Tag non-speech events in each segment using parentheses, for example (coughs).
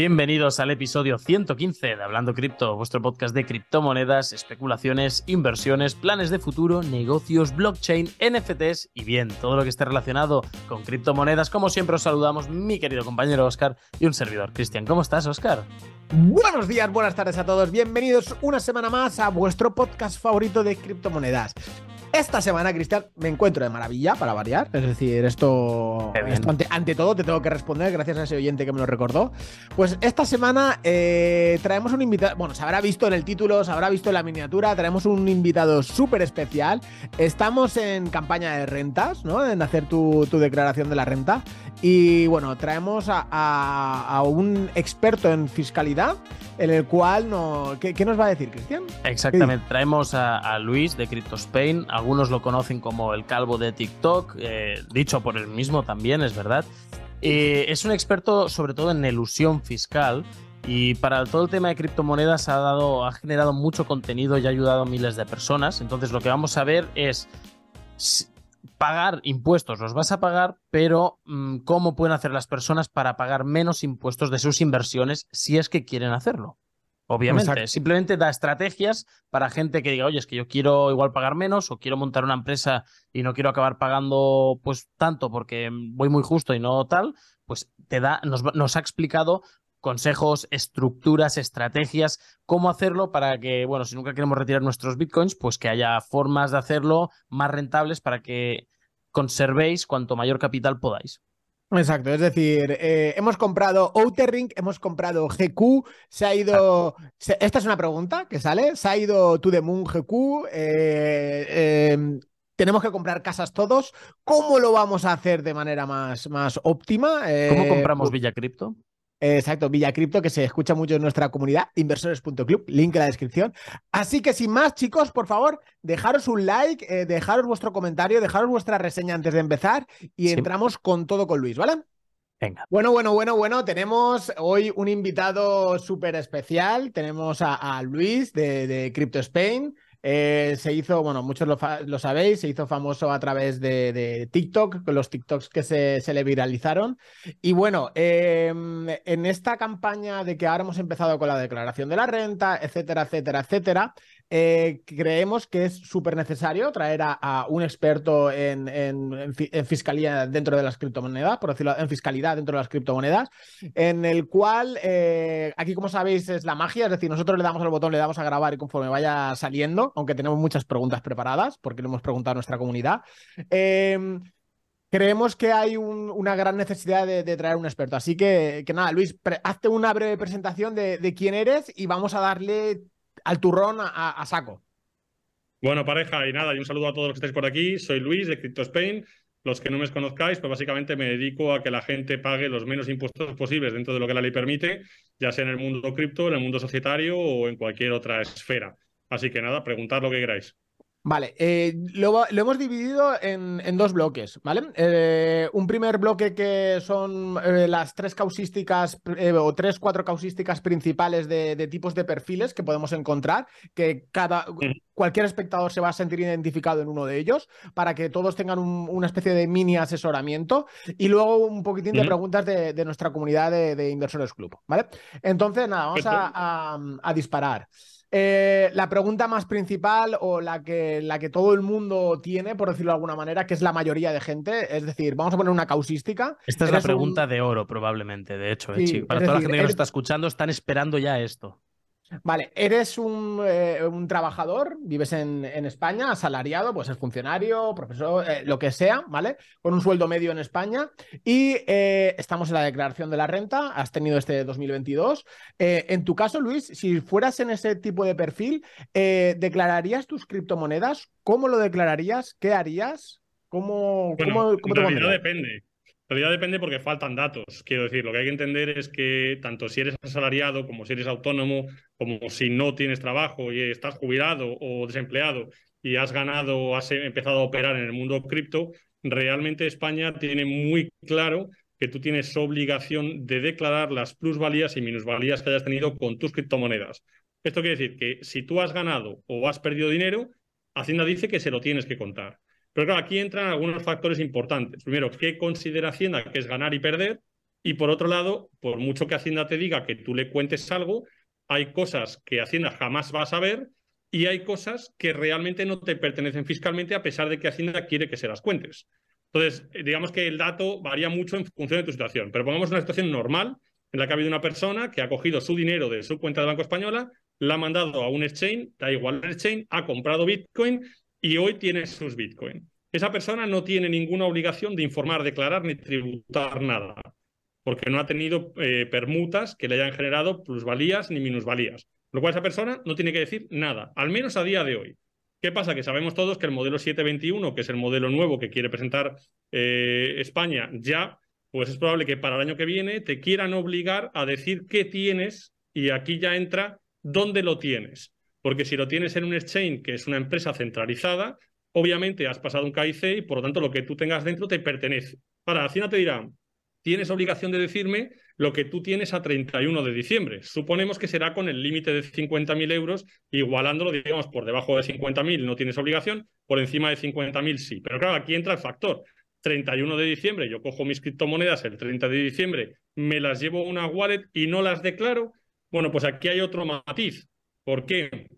Bienvenidos al episodio 115 de Hablando Cripto, vuestro podcast de criptomonedas, especulaciones, inversiones, planes de futuro, negocios, blockchain, NFTs y bien, todo lo que esté relacionado con criptomonedas. Como siempre os saludamos mi querido compañero Oscar y un servidor. Cristian, ¿cómo estás, Oscar? Buenos días, buenas tardes a todos. Bienvenidos una semana más a vuestro podcast favorito de criptomonedas. Esta semana, Cristian, me encuentro de maravilla para variar. Es decir, esto, ante, todo te tengo que responder gracias a ese oyente que me lo recordó. Pues esta semana eh, traemos un invitado, bueno, se habrá visto en el título, se habrá visto en la miniatura, traemos un invitado súper especial. Estamos en campaña de rentas, ¿no? En hacer tu, declaración de la renta. Y bueno, traemos a un experto en fiscalidad en el cual no... ¿Qué, nos va a decir, Cristian? Exactamente, traemos a, Luis de Crypto Spain, algunos lo conocen como el calvo de TikTok, eh, dicho por él mismo también, es verdad. Eh, es un experto sobre todo en elusión fiscal y para todo el tema de criptomonedas ha, dado, ha generado mucho contenido y ha ayudado a miles de personas. Entonces lo que vamos a ver es pagar impuestos los vas a pagar, pero mm, ¿cómo pueden hacer las personas para pagar menos impuestos de sus inversiones si es que quieren hacerlo? Obviamente, simplemente da estrategias para gente que diga, oye, es que yo quiero igual pagar menos o quiero montar una empresa y no quiero acabar pagando pues tanto porque voy muy justo y no tal, pues te da, nos, nos ha explicado consejos, estructuras, estrategias, cómo hacerlo para que, bueno, si nunca queremos retirar nuestros bitcoins, pues que haya formas de hacerlo más rentables para que conservéis cuanto mayor capital podáis. Exacto, es decir, eh, hemos comprado Outer Ring, hemos comprado GQ, se ha ido. esta es una pregunta que sale. Se ha ido To The Moon GQ. Eh, em, tenemos que comprar casas todos. ¿Cómo lo vamos a hacer de manera más, más óptima? ¿Cómo eh, compramos Villa Cripto? Exacto, Villa Cripto, que se escucha mucho en nuestra comunidad, inversores.club, link en la descripción. Así que sin más, chicos, por favor, dejaros un like, eh, dejaros vuestro comentario, dejaros vuestra reseña antes de empezar y entramos con todo con Luis, ¿vale? Venga. Bueno, bueno, bueno, bueno, tenemos hoy un invitado súper especial. Tenemos a, Luis de, de Crypto Spain. Eh, se hizo, bueno, muchos lo, sabéis, se hizo famoso a través de, TikTok, con los TikToks que se, se le viralizaron. Y bueno, em, en esta campaña de que ahora hemos empezado con la declaración de la renta, etcétera, etcétera, etcétera, eh, creemos que es súper necesario traer a, un experto en, fiscalía dentro de las criptomonedas, por decirlo, en fiscalidad dentro de las criptomonedas, en el cual, eh, aquí como sabéis es la magia, es decir, nosotros le damos al botón, le damos a grabar y conforme vaya saliendo, aunque tenemos muchas preguntas preparadas, porque lo hemos preguntado a nuestra comunidad. Em, creemos que hay una gran necesidad de, traer un experto. Así que, que nada, Luis, hazte una breve presentación de, quién eres y vamos a darle al turrón a, saco. Bueno, pareja, y nada, y un saludo a todos los que estáis por aquí. Soy Luis de Crypto Spain. Los que no me conozcáis, pues básicamente me dedico a que la gente pague los menos impuestos posibles dentro de lo que la ley permite, ya sea en el mundo cripto, en el mundo societario o en cualquier otra esfera. Así que nada, preguntad lo que queráis. Vale, eh, lo, hemos dividido en, dos bloques, ¿vale? Eh, un primer bloque que son eh, las tres causísticas o tres, cuatro causísticas principales de, tipos de perfiles que podemos encontrar, que cada, cualquier espectador se va a sentir identificado en uno de ellos, para que todos tengan una especie de mini asesoramiento y luego un poquitín de preguntas de, nuestra comunidad de, Inversores Club, ¿vale? Entonces, nada, vamos a disparar. Eh, la pregunta más principal o la que, la que todo el mundo tiene, por decirlo de alguna manera, que es la mayoría de gente, es decir, vamos a poner una causística. Esta es la pregunta de oro, probablemente, de hecho. Eh, Para toda la gente que nos está escuchando, están esperando ya esto. Vale, eres un, eh, trabajador, vives en, España, asalariado, pues es funcionario, profesor, eh, lo que sea, ¿vale? Con un sueldo medio en España y eh, estamos en la declaración de la renta, has tenido este 2022. en tu caso, Luis, si fueras en ese tipo de perfil, ¿declararías tus criptomonedas? ¿Cómo lo declararías? ¿Qué harías? ¿Cómo, cómo, depende. En realidad depende porque faltan datos. Quiero decir, lo que hay que entender es que tanto si eres asalariado como si eres autónomo, como si no tienes trabajo y estás jubilado o desempleado y has ganado o has empezado a operar en el mundo cripto, realmente España tiene muy claro que tú tienes obligación de declarar las plusvalías y minusvalías que hayas tenido con tus criptomonedas. Esto quiere decir que si tú has ganado o has perdido dinero, Hacienda dice que se lo tienes que contar. Pero claro, aquí entran algunos factores importantes. Primero, ¿qué considera Hacienda que es ganar y perder? Y por otro lado, por mucho que Hacienda te diga que tú le cuentes algo, hay cosas que Hacienda jamás va a saber y hay cosas que realmente no te pertenecen fiscalmente a pesar de que Hacienda quiere que se las cuentes. Entonces, eh, digamos que el dato varía mucho en función de tu situación, pero pongamos una situación normal en la que ha habido una persona que ha cogido su dinero de su cuenta de Banco Española, la ha mandado a un exchange, da igual el exchange, ha comprado Bitcoin y hoy tiene sus Bitcoin. Esa persona no tiene ninguna obligación de informar, declarar ni tributar nada, porque no ha tenido eh, permutas que le hayan generado plusvalías ni minusvalías. Lo cual esa persona no tiene que decir nada, al menos a día de hoy. ¿Qué pasa? Que sabemos todos que el modelo 721, que es el modelo nuevo que quiere presentar eh, España ya, pues es probable que para el año que viene te quieran obligar a decir qué tienes y aquí ya entra dónde lo tienes. Porque si lo tienes en un exchange, que es una empresa centralizada, obviamente has pasado un KIC y por lo tanto lo que tú tengas dentro te pertenece. Para Hacienda te dirá, tienes obligación de decirme lo que tú tienes a 31 de diciembre. Suponemos que será con el límite de 50.000 euros, igualándolo, digamos, por debajo de 50.000 no tienes obligación, por encima de 50.000 sí. Pero claro, aquí entra el factor. 31 de diciembre, yo cojo mis criptomonedas el 30 de diciembre, me las llevo a una wallet y no las declaro. Bueno, pues aquí hay otro matiz. ¿Por qué?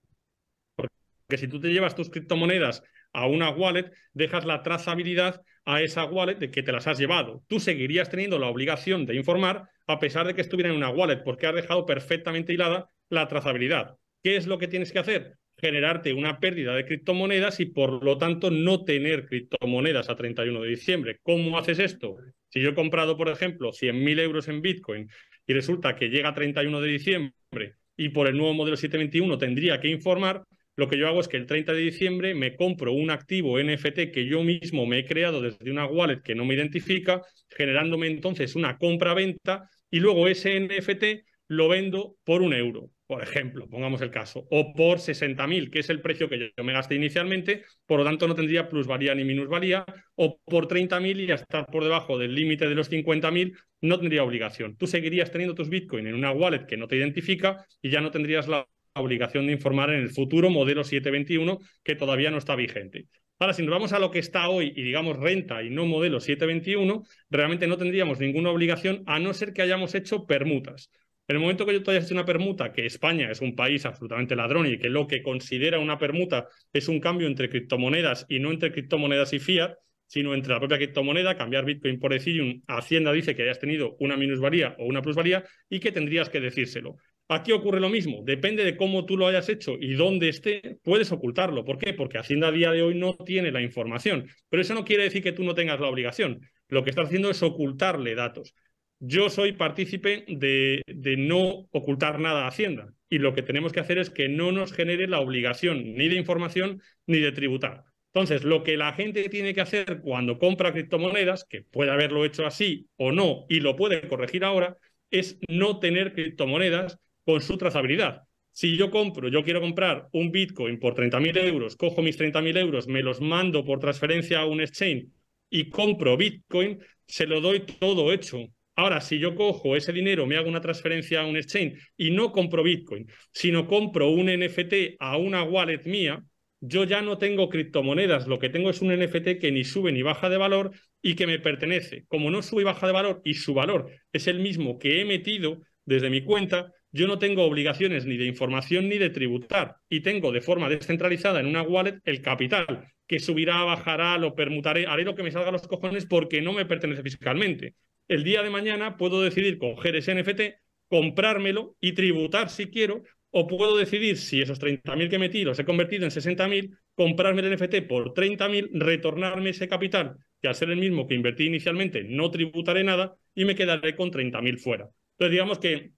Porque si tú te llevas tus criptomonedas a una wallet, dejas la trazabilidad a esa wallet de que te las has llevado. Tú seguirías teniendo la obligación de informar a pesar de que estuviera en una wallet, porque has dejado perfectamente hilada la trazabilidad. ¿Qué es lo que tienes que hacer? Generarte una pérdida de criptomonedas y por lo tanto no tener criptomonedas a 31 de diciembre. ¿Cómo haces esto? Si yo he comprado, por ejemplo, 100.000 euros en Bitcoin y resulta que llega a 31 de diciembre y por el nuevo modelo 721 tendría que informar, lo que yo hago es que el 30 de diciembre me compro un activo NFT que yo mismo me he creado desde una wallet que no me identifica, generándome entonces una compra-venta y luego ese NFT lo vendo por un euro, por ejemplo, pongamos el caso, o por 60.000, que es el precio que yo me gasté inicialmente, por lo tanto no tendría plusvalía ni minusvalía, o por 30.000 y estar por debajo del límite de los 50.000 no tendría obligación. Tú seguirías teniendo tus Bitcoin en una wallet que no te identifica y ya no tendrías la obligación de informar en el futuro modelo 721 que todavía no está vigente. Ahora, si nos vamos a lo que está hoy y digamos renta y no modelo 721, realmente no tendríamos ninguna obligación a no ser que hayamos hecho permutas. En el momento que yo te hayas hecho una permuta, que España es un país absolutamente ladrón y que lo que considera una permuta es un cambio entre criptomonedas y no entre criptomonedas y fiat, sino entre la propia criptomoneda, cambiar Bitcoin por Ethereum, Hacienda dice que hayas tenido una minusvalía o una plusvalía y que tendrías que decírselo. Aquí ocurre lo mismo, depende de cómo tú lo hayas hecho y dónde esté, puedes ocultarlo. ¿Por qué? Porque Hacienda a día de hoy no tiene la información, pero eso no quiere decir que tú no tengas la obligación. Lo que estás haciendo es ocultarle datos. Yo soy partícipe de, no ocultar nada a Hacienda y lo que tenemos que hacer es que no nos genere la obligación ni de información ni de tributar. Entonces, lo que la gente tiene que hacer cuando compra criptomonedas, que puede haberlo hecho así o no y lo puede corregir ahora, es no tener criptomonedas con su trazabilidad. Si yo compro, yo quiero comprar un Bitcoin por 30.000 euros, cojo mis 30.000 euros, me los mando por transferencia a un exchange y compro Bitcoin, se lo doy todo hecho. Ahora, si yo cojo ese dinero, me hago una transferencia a un exchange y no compro Bitcoin, sino compro un NFT a una wallet mía, yo ya no tengo criptomonedas, lo que tengo es un NFT que ni sube ni baja de valor y que me pertenece. Como no sube y baja de valor y su valor es el mismo que he metido desde mi cuenta, yo no tengo obligaciones ni de información ni de tributar y tengo de forma descentralizada en una wallet el capital que subirá, bajará, lo permutaré, haré lo que me salga a los cojones porque no me pertenece fiscalmente. El día de mañana puedo decidir coger ese NFT, comprármelo y tributar si quiero, o puedo decidir si esos 30.000 que metí los he convertido en 60.000, comprarme el NFT por 30.000, retornarme ese capital, que al ser el mismo que invertí inicialmente no tributaré nada y me quedaré con 30.000 fuera. Entonces digamos que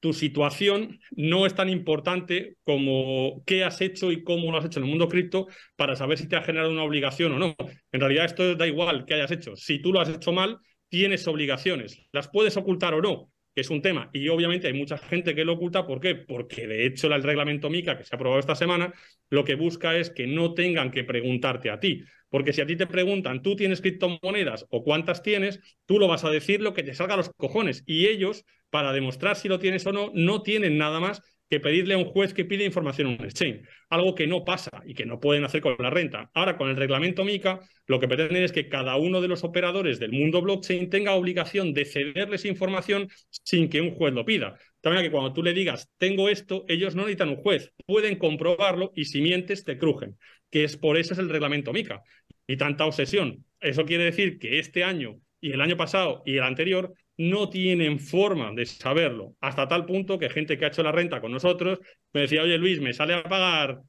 tu situación no es tan importante como qué has hecho y cómo lo has hecho en el mundo cripto para saber si te ha generado una obligación o no. En realidad esto da igual que hayas hecho. Si tú lo has hecho mal, tienes obligaciones. Las puedes ocultar o no, que es un tema. Y obviamente hay mucha gente que lo oculta. ¿Por qué? Porque de hecho el reglamento MICA que se ha aprobado esta semana lo que busca es que no tengan que preguntarte a ti. Porque si a ti te preguntan, ¿tú tienes criptomonedas o cuántas tienes? Tú lo vas a decir lo que te salga a los cojones. Y ellos, para demostrar si lo tienes o no, no tienen nada más que pedirle a un juez que pide información en un exchange, algo que no pasa y que no pueden hacer con la renta. Ahora, con el reglamento MICA, lo que pretenden es que cada uno de los operadores del mundo blockchain tenga obligación de cederles información sin que un juez lo pida. También que cuando tú le digas, tengo esto, ellos no necesitan un juez, pueden comprobarlo y si mientes te crujen, que es por eso es el reglamento MICA. Y tanta obsesión. Eso quiere decir que este año y el año pasado y el anterior no tienen forma de saberlo, hasta tal punto que gente que ha hecho la renta con nosotros me decía, oye Luis, me sale a pagar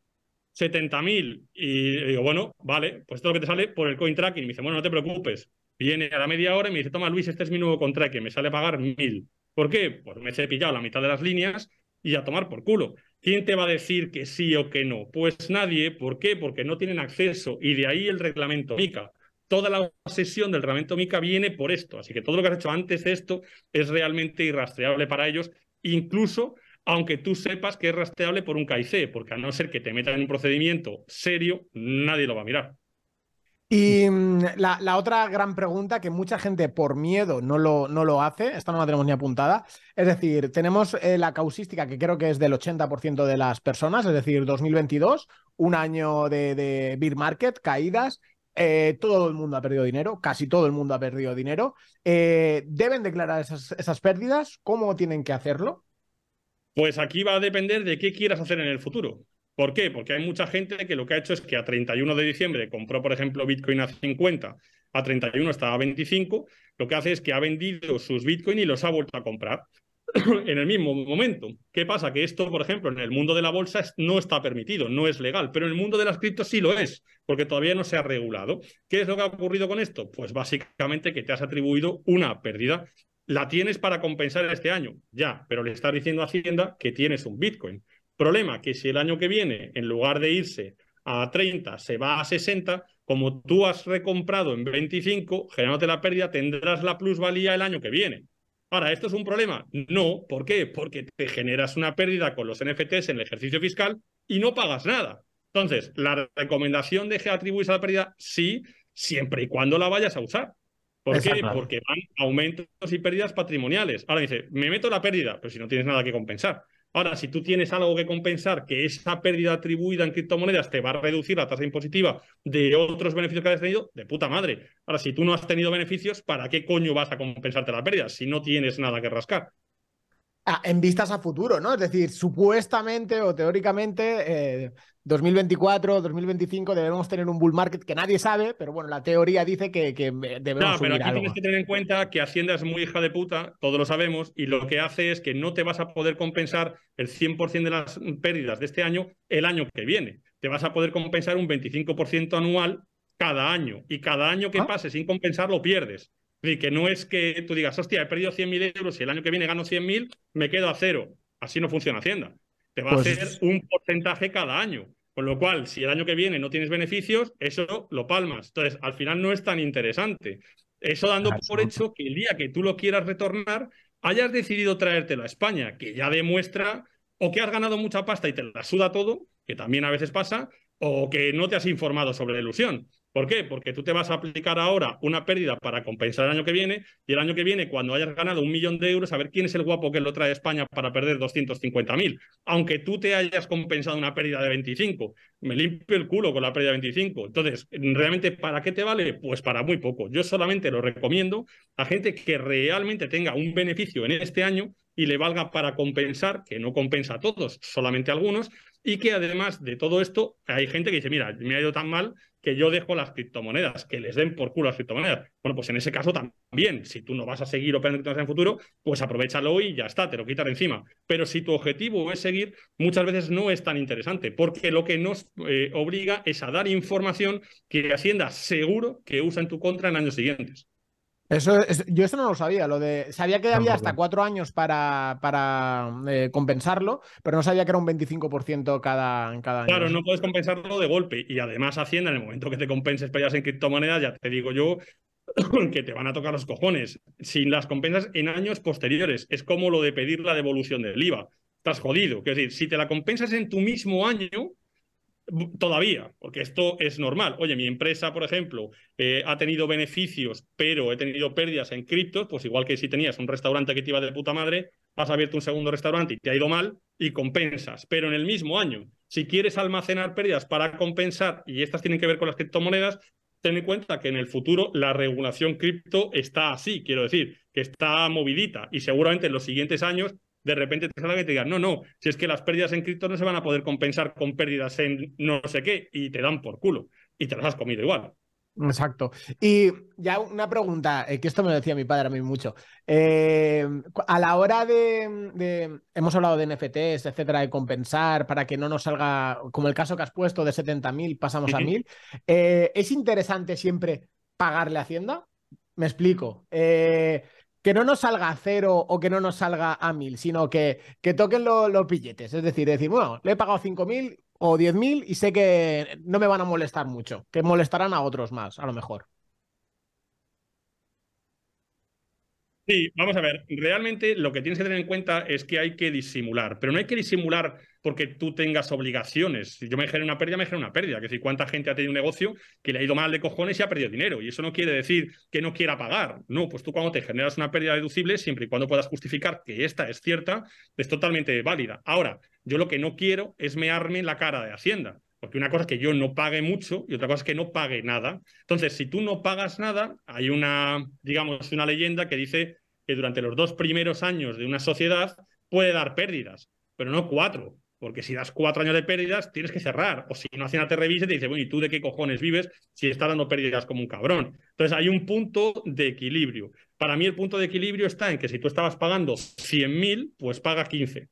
70.000 y digo, bueno, vale, pues esto es lo que te sale por el coin tracking. Y me dice, bueno, no te preocupes. Viene a la media hora y me dice, toma Luis, este es mi nuevo contract, me sale a pagar 1.000. ¿Por qué? Pues me he cepillado la mitad de las líneas y a tomar por culo. ¿Quién te va a decir que sí o que no? Pues nadie. ¿Por qué? Porque no tienen acceso. Y de ahí el reglamento MICA toda la sesión del reglamento MICA viene por esto. Así que todo lo que has hecho antes de esto es realmente irrastreable para ellos, incluso aunque tú sepas que es rastreable por un KIC, porque a no ser que te metan en un procedimiento serio, nadie lo va a mirar. Y mm, la, otra gran pregunta que mucha gente por miedo no lo, no lo hace, esta no la tenemos ni apuntada, es decir, tenemos eh, la causística que creo que es del 80% de las personas, es decir, 2022, un año de, de market, caídas, eh, todo el mundo ha perdido dinero, casi todo el mundo ha perdido dinero. Eh, ¿Deben declarar esas, esas, pérdidas? ¿Cómo tienen que hacerlo? Pues aquí va a depender de qué quieras hacer en el futuro. ¿Por qué? Porque hay mucha gente que lo que ha hecho es que a 31 de diciembre compró, por ejemplo, Bitcoin a 50, a 31 estaba a 25, lo que hace es que ha vendido sus Bitcoin y los ha vuelto a comprar. (coughs) en el mismo momento. ¿Qué pasa? Que esto, por ejemplo, en el mundo de la bolsa no está permitido, no es legal, pero en el mundo de las criptos sí lo es, porque todavía no se ha regulado. ¿Qué es lo que ha ocurrido con esto? Pues básicamente que te has atribuido una pérdida. La tienes para compensar este año, ya, pero le estás diciendo a Hacienda que tienes un Bitcoin. Problema que si el año que viene, en lugar de irse a 30, se va a 60, como tú has recomprado en 25, generándote la pérdida, tendrás la plusvalía el año que viene. Ahora, ¿esto es un problema? No. ¿Por qué? Porque te generas una pérdida con los NFTs en el ejercicio fiscal y no pagas nada. Entonces, la recomendación de que atribuís a la pérdida, sí, siempre y cuando la vayas a usar. ¿Por qué? Porque van aumentos y pérdidas patrimoniales. Ahora dice, me meto la pérdida, pero si no tienes nada que compensar. Ahora, si tú tienes algo que compensar, que esa pérdida atribuida en criptomonedas te va a reducir la tasa impositiva de otros beneficios que has tenido, de puta madre. Ahora, si tú no has tenido beneficios, ¿para qué coño vas a compensarte la pérdida si no tienes nada que rascar? Ah, en vistas a futuro, ¿no? Es decir, supuestamente o teóricamente, 2024, eh, 2025 debemos tener un bull market que nadie sabe, pero bueno, la teoría dice que, que debemos. No, pero aquí tienes que tener en cuenta que Hacienda es muy hija de puta, todos lo sabemos, y lo que hace es que no te vas a poder compensar el 100% de las pérdidas de este año el año que viene. Te vas a poder compensar un 25% anual cada año, y cada año que ah. pase sin compensar lo pierdes que no es que tú digas, hostia, he perdido 100.000 euros y el año que viene gano 100.000, me quedo a cero. Así no funciona Hacienda. Te va a pues hacer un porcentaje cada año. Con lo cual, si el año que viene no tienes beneficios, eso lo palmas. Entonces, al final no es tan interesante. Eso dando por hecho que el día que tú lo quieras retornar, hayas decidido traértelo a España, que ya demuestra o que has ganado mucha pasta y te la suda todo, que también a veces pasa, o que no te has informado sobre la ilusión. ¿Por qué? Porque tú te vas a aplicar ahora una pérdida para compensar el año que viene y el año que viene, cuando hayas ganado un millón de euros, a ver quién es el guapo que lo trae España para perder 250.000. Aunque tú te hayas compensado una pérdida de 25, me limpio el culo con la pérdida de 25. Entonces, ¿realmente para qué te vale? Pues para muy poco. Yo solamente lo recomiendo a gente que realmente tenga un beneficio en este año y le valga para compensar, que no compensa a todos, solamente a algunos, y que además de todo esto, hay gente que dice, mira, me ha ido tan mal que yo dejo las criptomonedas, que les den por culo las criptomonedas. Bueno, pues en ese caso también, si tú no vas a seguir operando criptomonedas en el futuro, pues aprovechalo y ya está, te lo quitas encima. Pero si tu objetivo es seguir, muchas veces no es tan interesante, porque lo que nos eh, obliga es a dar información que Hacienda seguro que usa en tu contra en años siguientes. Eso yo eso no lo sabía, lo de sabía que había hasta cuatro años para, para eh, compensarlo, pero no sabía que era un 25% cada, cada año. Claro, no puedes compensarlo de golpe y además Hacienda en el momento que te compenses peleas en criptomonedas, ya te digo yo (coughs) que te van a tocar los cojones. Si las compensas en años posteriores, es como lo de pedir la devolución del IVA. Estás jodido. Es decir, si te la compensas en tu mismo año, Todavía, porque esto es normal. Oye, mi empresa, por ejemplo, eh, ha tenido beneficios, pero he tenido pérdidas en criptos, pues igual que si tenías un restaurante que te iba de puta madre, has abierto un segundo restaurante y te ha ido mal y compensas. Pero en el mismo año, si quieres almacenar pérdidas para compensar, y estas tienen que ver con las criptomonedas, ten en cuenta que en el futuro la regulación cripto está así, quiero decir, que está movidita y seguramente en los siguientes años de repente te salga y te digan, no, no, si es que las pérdidas en cripto no se van a poder compensar con pérdidas en no sé qué y te dan por culo y te las has comido igual. Exacto. Y ya una pregunta, eh, que esto me lo decía mi padre a mí mucho. Eh, a la hora de, hemos hablado de NFTs, etcétera, de compensar para que no nos salga, como el caso que has puesto de 70.000, pasamos a 1.000, eh, ¿es interesante siempre pagarle a Hacienda? Me explico. Que no nos salga a cero o que no nos salga a 1.000, sino que, que toquen los billetes. Es decir, decir, bueno, le he pagado 5.000, o 10.000 y sé que no me van a molestar mucho, que molestarán a otros más, a lo mejor. Sí, vamos a ver, realmente lo que tienes que tener en cuenta es que hay que disimular, pero no hay que disimular porque tú tengas obligaciones. Si yo me genero una pérdida, me genero una pérdida. Que decir, cuánta gente ha tenido un negocio que le ha ido mal de cojones y ha perdido dinero. Y eso no quiere decir que no quiera pagar. No, pues tú cuando te generas una pérdida deducible, siempre y cuando puedas justificar que esta es cierta, es totalmente válida. Ahora, yo lo que no quiero es mearme la cara de Hacienda. Porque una cosa es que yo no pague mucho y otra cosa es que no pague nada. Entonces, si tú no pagas nada, hay una, digamos, una leyenda que dice que durante los dos primeros años de una sociedad puede dar pérdidas, pero no cuatro. Porque si das cuatro años de pérdidas, tienes que cerrar. O si no Hacienda te revisa y te dice, bueno, ¿y tú de qué cojones vives si estás dando pérdidas como un cabrón? Entonces hay un punto de equilibrio. Para mí el punto de equilibrio está en que si tú estabas pagando 100.000, pues paga 15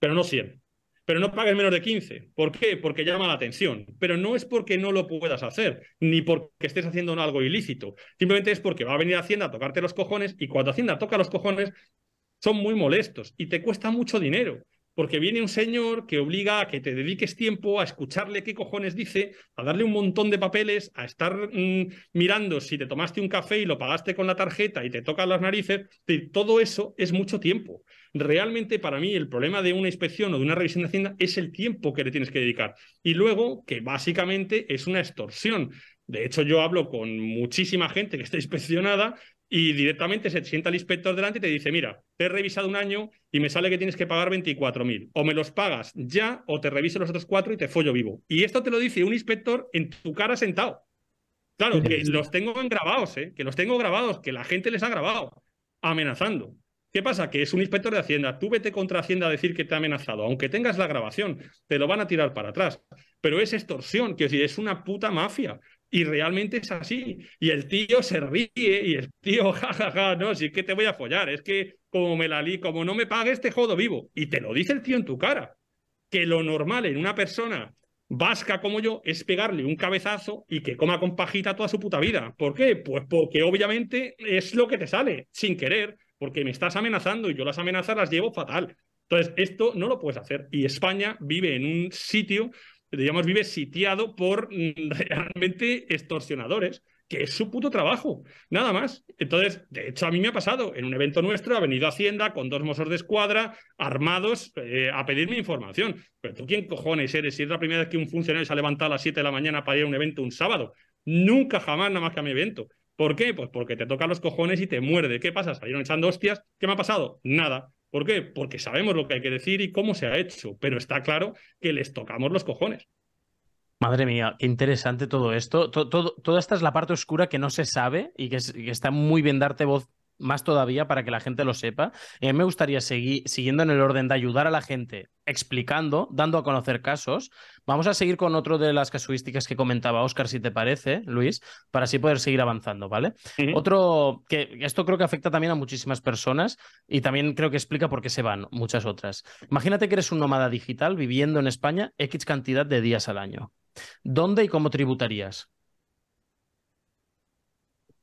pero no 100. Pero no pagues menos de 15. ¿Por qué? Porque llama la atención. Pero no es porque no lo puedas hacer, ni porque estés haciendo algo ilícito. Simplemente es porque va a venir Hacienda a tocarte los cojones y cuando Hacienda toca los cojones son muy molestos y te cuesta mucho dinero porque viene un señor que obliga a que te dediques tiempo a escucharle qué cojones dice, a darle un montón de papeles, a estar mm, mirando si te tomaste un café y lo pagaste con la tarjeta y te tocan las narices. Todo eso es mucho tiempo. Realmente para mí el problema de una inspección o de una revisión de Hacienda es el tiempo que le tienes que dedicar. Y luego que básicamente es una extorsión. De hecho, yo hablo con muchísima gente que está inspeccionada y directamente se sienta el inspector delante y te dice, mira, te he revisado un año y me sale que tienes que pagar 24.000. O me los pagas ya o te reviso los otros cuatro y te follo vivo. Y esto te lo dice un inspector en tu cara sentado. Claro, que los tengo grabados, ¿eh? que los tengo grabados, que la gente les ha grabado, amenazando. ¿Qué pasa? Que es un inspector de Hacienda. Tú vete contra Hacienda a decir que te ha amenazado. Aunque tengas la grabación, te lo van a tirar para atrás. Pero es extorsión, decir, es una puta mafia. Y realmente es así. Y el tío se ríe y el tío, (laughs) jajaja, ja, ja, no, si es que te voy a follar, es que como me la li, como no me pagues, te jodo vivo. Y te lo dice el tío en tu cara. Que lo normal en una persona vasca como yo es pegarle un cabezazo y que coma con pajita toda su puta vida. ¿Por qué? Pues porque obviamente es lo que te sale, sin querer, porque me estás amenazando y yo las amenazas las llevo fatal. Entonces, esto no lo puedes hacer. Y España vive en un sitio digamos, vive sitiado por mm, (laughs) realmente extorsionadores, que es su puto trabajo, nada más. Entonces, de hecho, a mí me ha pasado, en un evento nuestro ha venido Hacienda con dos mozos de escuadra armados eh, a pedirme información. Pero tú, ¿quién cojones eres? Si es la primera vez que un funcionario se ha levantado a las 7 de la mañana para ir a un evento un sábado. Nunca, jamás, nada más que a mi evento. ¿Por qué? Pues porque te toca los cojones y te muerde. ¿Qué pasa? Salieron echando hostias. ¿Qué me ha pasado? Nada. ¿Por qué? Porque sabemos lo que hay que decir y cómo se ha hecho, pero está claro que les tocamos los cojones. Madre mía, qué interesante todo esto. Todo, toda esta es la parte oscura que no se sabe y que, que está muy bien darte voz más todavía para que la gente lo sepa. Y a mí me gustaría seguir siguiendo en el orden de ayudar a la gente explicando, dando a conocer casos. Vamos a seguir con otro de las casuísticas que comentaba Oscar, si te parece, Luis, para así poder seguir avanzando, ¿vale? Otro que esto creo que afecta también a muchísimas personas y también creo que explica por qué se van muchas otras. Imagínate que eres un nómada digital viviendo en España X cantidad de días al año. ¿Dónde y cómo tributarías?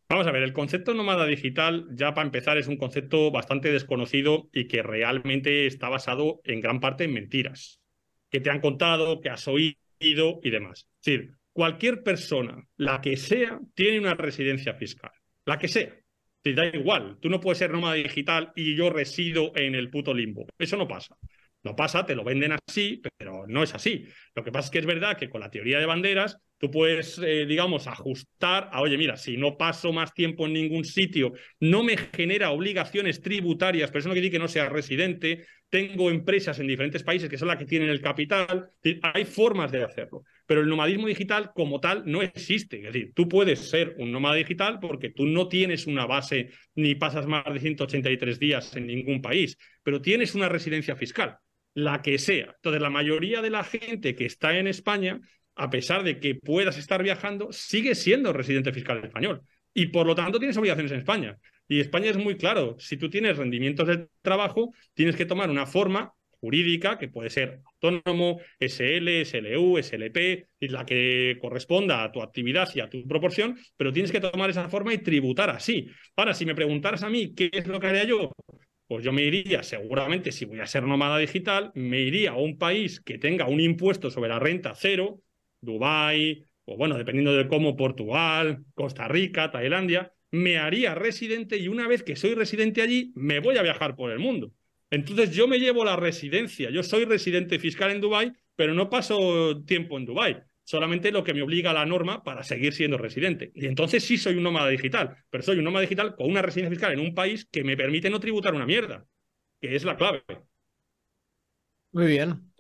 Vamos a ver, el concepto nómada digital, ya para empezar, es un concepto bastante desconocido y que realmente está basado en gran parte en mentiras que te han contado, que has oído y demás. Es decir, cualquier persona, la que sea, tiene una residencia fiscal. La que sea. Te da igual. Tú no puedes ser nómada digital y yo resido en el puto limbo. Eso no pasa. No pasa, te lo venden así, pero no es así. Lo que pasa es que es verdad que con la teoría de banderas Tú puedes, eh, digamos, ajustar a, oye, mira, si no paso más tiempo en ningún sitio, no me genera obligaciones tributarias, pero eso no quiere decir que no sea residente, tengo empresas en diferentes países que son las que tienen el capital, hay formas de hacerlo, pero el nomadismo digital como tal no existe. Es decir, tú puedes ser un nómada digital porque tú no tienes una base ni pasas más de 183 días en ningún país, pero tienes una residencia fiscal, la que sea. Entonces, la mayoría de la gente que está en España, a pesar de que puedas estar viajando, sigue siendo residente fiscal español y por lo tanto tienes obligaciones en España. Y España es muy claro, si tú tienes rendimientos de trabajo, tienes que tomar una forma jurídica, que puede ser autónomo, SL, SLU, SLP, la que corresponda a tu actividad y a tu proporción, pero tienes que tomar esa forma y tributar así. Ahora, si me preguntaras a mí qué es lo que haría yo, pues yo me iría, seguramente, si voy a ser nómada digital, me iría a un país que tenga un impuesto sobre la renta cero, Dubái, o bueno, dependiendo de cómo, Portugal, Costa Rica, Tailandia, me haría residente y una vez que soy residente allí, me voy a viajar por el mundo. Entonces yo me llevo la residencia, yo soy residente fiscal en Dubái, pero no paso tiempo en Dubái, solamente lo que me obliga a la norma para seguir siendo residente. Y entonces sí soy un nómada digital, pero soy un nómada digital con una residencia fiscal en un país que me permite no tributar una mierda, que es la clave. Muy bien.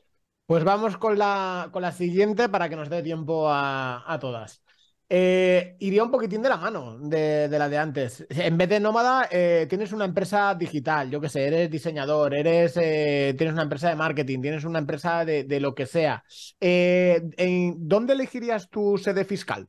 Pues vamos con la, con la siguiente para que nos dé tiempo a todas. Eh, iría un poquitín de la mano de, la de antes. En vez de nómada, eh, tienes una empresa digital, yo que sé, eres diseñador, eres, eh, tienes una empresa de marketing, tienes una empresa de, lo que sea. ¿en ¿Dónde elegirías tu sede fiscal?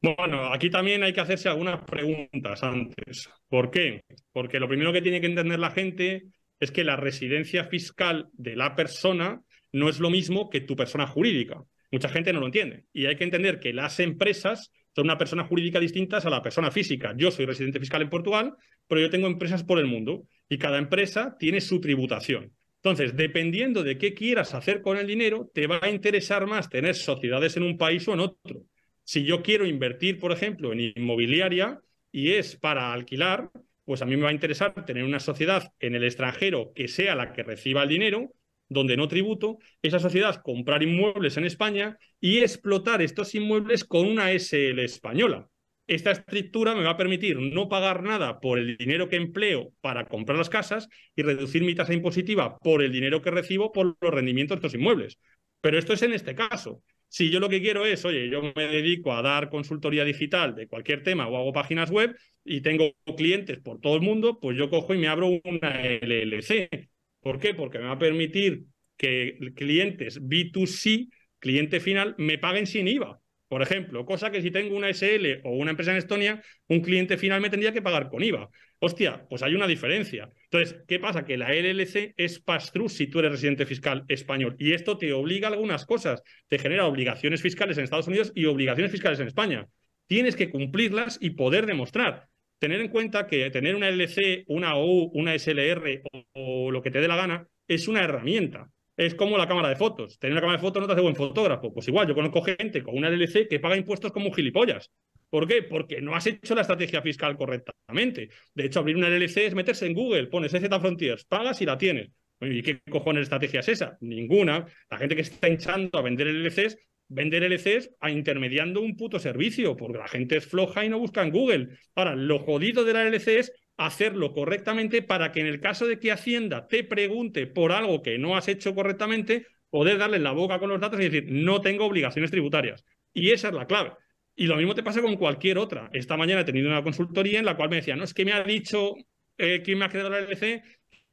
Bueno, aquí también hay que hacerse algunas preguntas antes. ¿Por qué? Porque lo primero que tiene que entender la gente es que la residencia fiscal de la persona no es lo mismo que tu persona jurídica. Mucha gente no lo entiende. Y hay que entender que las empresas son una persona jurídica distinta a la persona física. Yo soy residente fiscal en Portugal, pero yo tengo empresas por el mundo y cada empresa tiene su tributación. Entonces, dependiendo de qué quieras hacer con el dinero, te va a interesar más tener sociedades en un país o en otro. Si yo quiero invertir, por ejemplo, en inmobiliaria y es para alquilar, pues a mí me va a interesar tener una sociedad en el extranjero que sea la que reciba el dinero donde no tributo, esa sociedad comprar inmuebles en España y explotar estos inmuebles con una SL española. Esta estructura me va a permitir no pagar nada por el dinero que empleo para comprar las casas y reducir mi tasa impositiva por el dinero que recibo por los rendimientos de estos inmuebles. Pero esto es en este caso. Si yo lo que quiero es, oye, yo me dedico a dar consultoría digital de cualquier tema o hago páginas web y tengo clientes por todo el mundo, pues yo cojo y me abro una LLC ¿Por qué? Porque me va a permitir que clientes B2C, cliente final, me paguen sin IVA. Por ejemplo, cosa que si tengo una SL o una empresa en Estonia, un cliente final me tendría que pagar con IVA. Hostia, pues hay una diferencia. Entonces, ¿qué pasa? Que la LLC es pass-through si tú eres residente fiscal español. Y esto te obliga a algunas cosas. Te genera obligaciones fiscales en Estados Unidos y obligaciones fiscales en España. Tienes que cumplirlas y poder demostrar tener en cuenta que tener una LC, una OU, una SLR o, lo que te dé la gana es una herramienta. Es como la cámara de fotos. Tener una cámara de fotos no te hace buen fotógrafo. Pues igual, yo conozco gente con una LLC que paga impuestos como gilipollas. ¿Por qué? Porque no has hecho la estrategia fiscal correctamente. De hecho, abrir una LLC es meterse en Google, pones EZ Frontiers, pagas y la tienes. ¿Y qué cojones estrategia es esa? Ninguna. La gente que está hinchando a vender LLCs vender LCs a intermediando un puto servicio, porque la gente es floja y no busca en Google. Ahora, lo jodido de la LC es hacerlo correctamente para que en el caso de que Hacienda te pregunte por algo que no has hecho correctamente, poder darle la boca con los datos y decir, no tengo obligaciones tributarias. Y esa es la clave. Y lo mismo te pasa con cualquier otra. Esta mañana he tenido una consultoría en la cual me decía, no, es que me ha dicho eh, quién me ha creado la LC,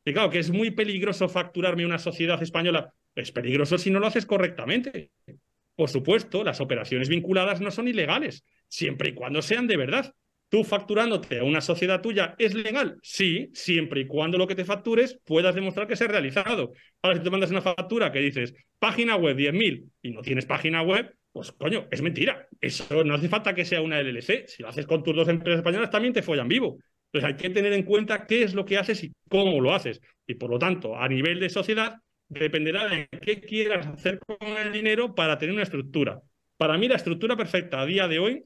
claro, que es muy peligroso facturarme una sociedad española. Es peligroso si no lo haces correctamente. Por supuesto, las operaciones vinculadas no son ilegales, siempre y cuando sean de verdad. Tú facturándote a una sociedad tuya es legal, sí, siempre y cuando lo que te factures puedas demostrar que se ha realizado. Ahora, si te mandas una factura que dices página web 10.000 y no tienes página web, pues coño, es mentira. Eso no hace falta que sea una LLC. Si lo haces con tus dos empresas españolas, también te follan vivo. Entonces hay que tener en cuenta qué es lo que haces y cómo lo haces. Y por lo tanto, a nivel de sociedad, dependerá de qué quieras hacer con el dinero para tener una estructura. Para mí la estructura perfecta a día de hoy,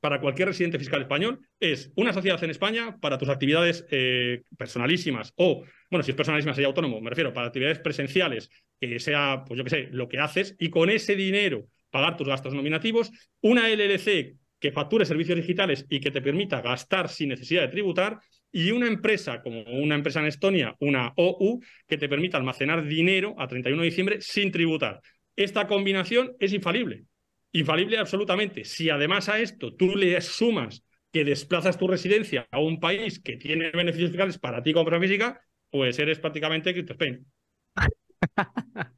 para cualquier residente fiscal español es una sociedad en España para tus actividades eh, personalísimas o, bueno, si es personalísima sería autónomo, me refiero, para actividades presenciales, que sea, pues yo qué sé, lo que haces, y con ese dinero pagar tus gastos nominativos, una LLC que facture servicios digitales y que te permita gastar sin necesidad de tributar, y una empresa como una empresa en Estonia, una OU, que te permita almacenar dinero a 31 de diciembre sin tributar. Esta combinación es infalible, infalible absolutamente. Si además a esto tú le sumas que desplazas tu residencia a un país que tiene beneficios fiscales para ti como persona física, pues eres prácticamente CryptoSpain. (laughs)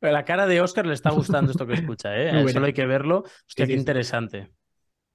la cara de Oscar le está gustando esto que escucha, ¿eh? (laughs) Solo hay que verlo. Hostia, qué interesante.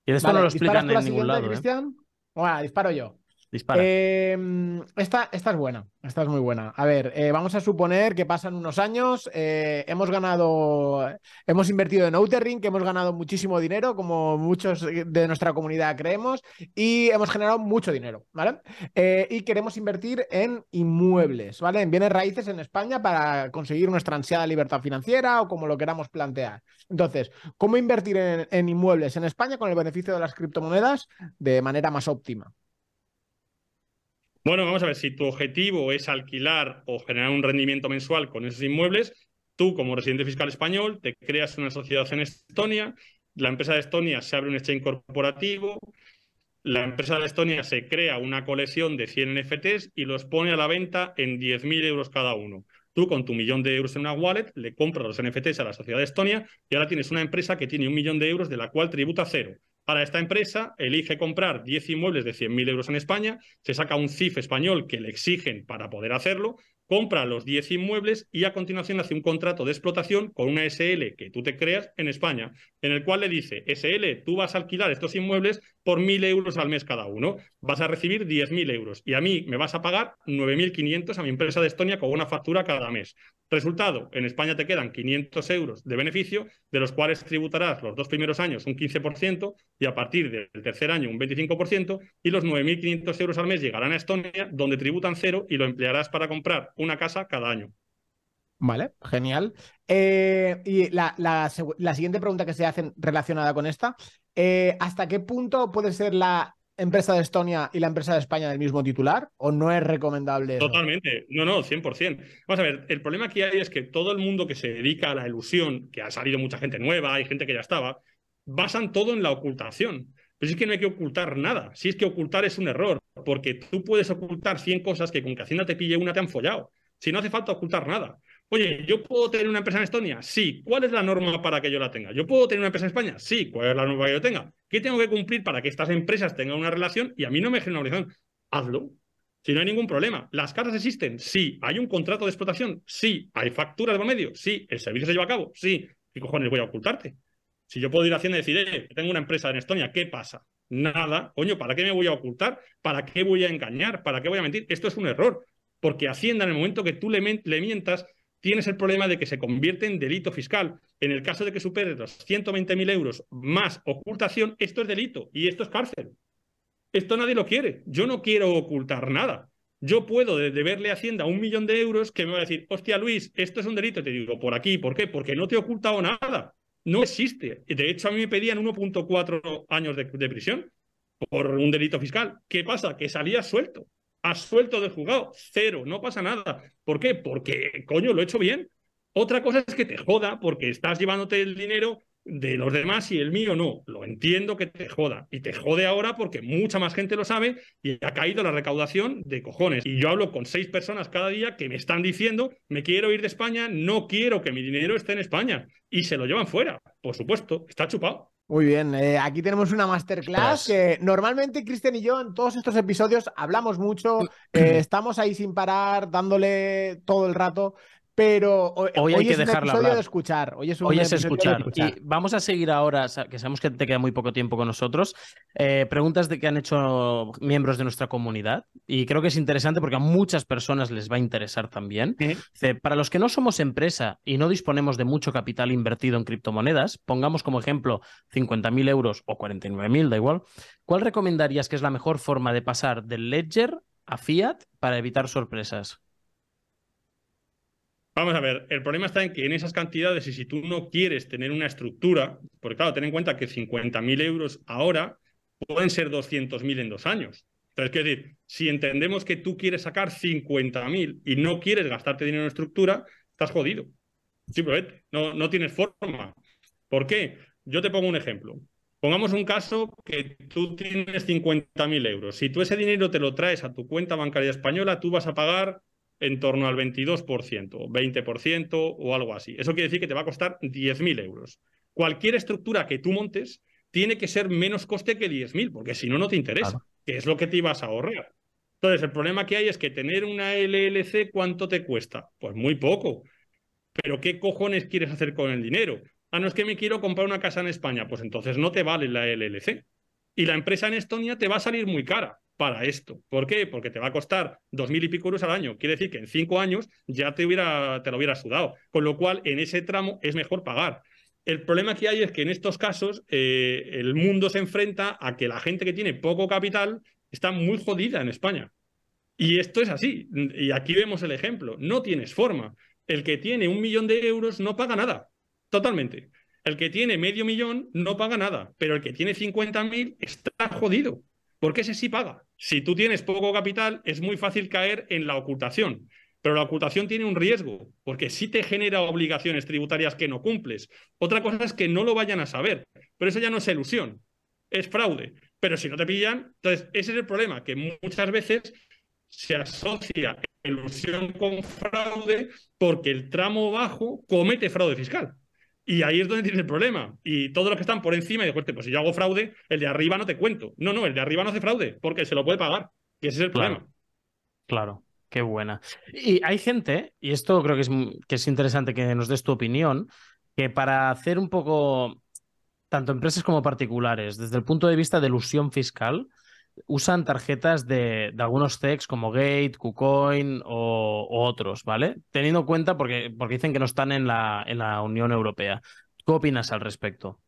Y esto no lo explican en ningún lado. ¿eh? Cristian? Bueno, disparo yo. Dispara. Em, esta, es buena, esta es muy buena. A ver, eh, vamos a suponer que pasan unos años, eh, hemos ganado, hemos invertido en Outer que hemos ganado muchísimo dinero, como muchos de nuestra comunidad creemos, y hemos generado mucho dinero, ¿vale? Eh, y queremos invertir en inmuebles, ¿vale? En bienes raíces en España para conseguir nuestra ansiada libertad financiera o como lo queramos plantear. Entonces, ¿cómo invertir en inmuebles en España con el beneficio de las criptomonedas de manera más óptima? Bueno, vamos a ver, si tu objetivo es alquilar o generar un rendimiento mensual con esos inmuebles, tú como residente fiscal español te creas una sociedad en Estonia, la empresa de Estonia se abre un exchange corporativo, la empresa de Estonia se crea una colección de 100 NFTs y los pone a la venta en 10.000 euros cada uno. Tú con tu millón de euros en una wallet le compras los NFTs a la sociedad de Estonia y ahora tienes una empresa que tiene un millón de euros de la cual tributa cero. Para esta empresa, elige comprar 10 inmuebles de 100.000 euros en España, se saca un CIF español que le exigen para poder hacerlo, compra los 10 inmuebles y a continuación hace un contrato de explotación con una SL que tú te creas en España, en el cual le dice, SL, tú vas a alquilar estos inmuebles por 1.000 euros al mes cada uno, vas a recibir 10.000 euros y a mí me vas a pagar 9.500 a mi empresa de Estonia con una factura cada mes. Resultado, en España te quedan 500 euros de beneficio, de los cuales tributarás los dos primeros años un 15% y a partir del tercer año un 25% y los 9.500 euros al mes llegarán a Estonia, donde tributan cero y lo emplearás para comprar una casa cada año. Vale, genial. Eh, y la, siguiente pregunta que se hace relacionada con esta, eh, ¿hasta qué punto puede ser la empresa de Estonia y la empresa de España del mismo titular? ¿O no es recomendable? Totalmente. No, no, 100%. Vamos a ver, el problema que hay es que todo el mundo que se dedica a la ilusión, que ha salido mucha gente nueva, hay gente que ya estaba, basan todo en la ocultación. Pero es que no hay que ocultar nada. Si es que ocultar es un error, porque tú puedes ocultar 100 cosas que con que Hacienda te pille una te han follado. Si no hace falta ocultar nada. Oye, ¿yo puedo tener una empresa en Estonia? Sí. ¿Cuál es la norma para que yo la tenga? ¿Yo puedo tener una empresa en España? Sí. ¿Cuál es la norma para que yo tenga? ¿Qué tengo que cumplir para que estas empresas tengan una relación y a mí no me genere una obligación? Hazlo. Si no hay ningún problema. ¿Las casas existen? Sí. ¿Hay un contrato de explotación? Sí. ¿Hay facturas de medio? Sí. ¿El servicio se lleva a cabo? Sí. ¿Qué cojones voy a ocultarte? Si yo puedo ir haciendo y decir, eh, tengo una empresa en Estonia, ¿qué pasa? Nada. Coño, ¿para qué me voy a ocultar? ¿Para qué voy a engañar? ¿Para qué voy a mentir? Esto es un error. Porque Hacienda, en el momento que tú le mientas, tienes el problema de que se convierte en delito fiscal. En el caso de que superes los 120.000 euros más ocultación, esto es delito y esto es cárcel. Esto nadie lo quiere. Yo no quiero ocultar nada. Yo puedo deberle a Hacienda un millón de euros que me va a decir, hostia Luis, esto es un delito. te digo, por aquí, ¿por qué? Porque no te he ocultado nada. No existe. De hecho, a mí me pedían 1.4 años de, de prisión por un delito fiscal. ¿Qué pasa? Que salía suelto has suelto del juzgado, cero, no pasa nada. ¿Por qué? Porque, coño, lo he hecho bien. Otra cosa es que te joda porque estás llevándote el dinero de los demás y el mío no. Lo entiendo que te joda. Y te jode ahora porque mucha más gente lo sabe y ha caído la recaudación de cojones. Y yo hablo con seis personas cada día que me están diciendo, me quiero ir de España, no quiero que mi dinero esté en España. Y se lo llevan fuera. Por supuesto, está chupado. Muy bien, eh, aquí tenemos una masterclass que normalmente Cristian y yo en todos estos episodios hablamos mucho, eh, estamos ahí sin parar, dándole todo el rato, pero hoy, hay que es un episodio de escuchar. Hoy es, un escuchar. Y vamos a seguir ahora, que sabemos que te queda muy poco tiempo con nosotros, eh, preguntas de que han hecho miembros de nuestra comunidad. Y creo que es interesante porque a muchas personas les va a interesar también. para los que no somos empresa y no disponemos de mucho capital invertido en criptomonedas, pongamos como ejemplo 50.000 euros o 49.000, da igual, ¿cuál recomendarías que es la mejor forma de pasar del ledger a fiat para evitar sorpresas? Vamos a ver, el problema está en que en esas cantidades, y si tú no quieres tener una estructura, porque claro, ten en cuenta que 50.000 euros ahora pueden ser 200.000 en dos años. Entonces, es decir, si entendemos que tú quieres sacar 50.000 y no quieres gastarte dinero en estructura, estás jodido. Simplemente, no, no tienes forma. ¿Por qué? Yo te pongo un ejemplo. Pongamos un caso que tú tienes 50.000 euros. Si tú ese dinero te lo traes a tu cuenta bancaria española, tú vas a pagar en torno al 22%, 20% o algo así. Eso quiere decir que te va a costar 10.000 euros. Cualquier estructura que tú montes tiene que ser menos coste que 10.000, porque si no, no te interesa, ¿Qué es lo que te ibas a ahorrar. Entonces, el problema que hay es que tener una LLC, ¿cuánto te cuesta? Pues muy poco. Pero ¿qué cojones quieres hacer con el dinero? Ah, no es que me quiero comprar una casa en España, pues entonces no te vale la LLC. Y la empresa en Estonia te va a salir muy cara para esto. ¿Por qué? Porque te va a costar dos mil y pico euros al año. Quiere decir que en cinco años ya te, hubiera, te lo hubiera sudado. Con lo cual, en ese tramo es mejor pagar. El problema que hay es que en estos casos eh, el mundo se enfrenta a que la gente que tiene poco capital está muy jodida en España. Y esto es así. Y aquí vemos el ejemplo. No tienes forma. El que tiene un millón de euros no paga nada. Totalmente. El que tiene medio millón no paga nada, pero el que tiene 50.000 está jodido, porque ese sí paga. Si tú tienes poco capital, es muy fácil caer en la ocultación, pero la ocultación tiene un riesgo, porque sí te genera obligaciones tributarias que no cumples. Otra cosa es que no lo vayan a saber, pero eso ya no es ilusión, es fraude. Pero si no te pillan, entonces ese es el problema, que muchas veces se asocia ilusión con fraude porque el tramo bajo comete fraude fiscal. Y ahí es donde tienes el problema. Y todos los que están por encima, y después, pues si yo hago fraude, el de arriba no te cuento. No, no, el de arriba no hace fraude, porque se lo puede pagar. Y ese es el problema. Claro, qué buena. Y hay gente, y esto creo que es, que es interesante que nos des tu opinión, que para hacer un poco, tanto empresas como particulares, desde el punto de vista de ilusión fiscal, usan tarjetas de, algunos CEX como Gate, KuCoin o, otros, ¿vale? Teniendo en cuenta porque, porque dicen que no están en la, en la Unión Europea. ¿Qué opinas al respecto?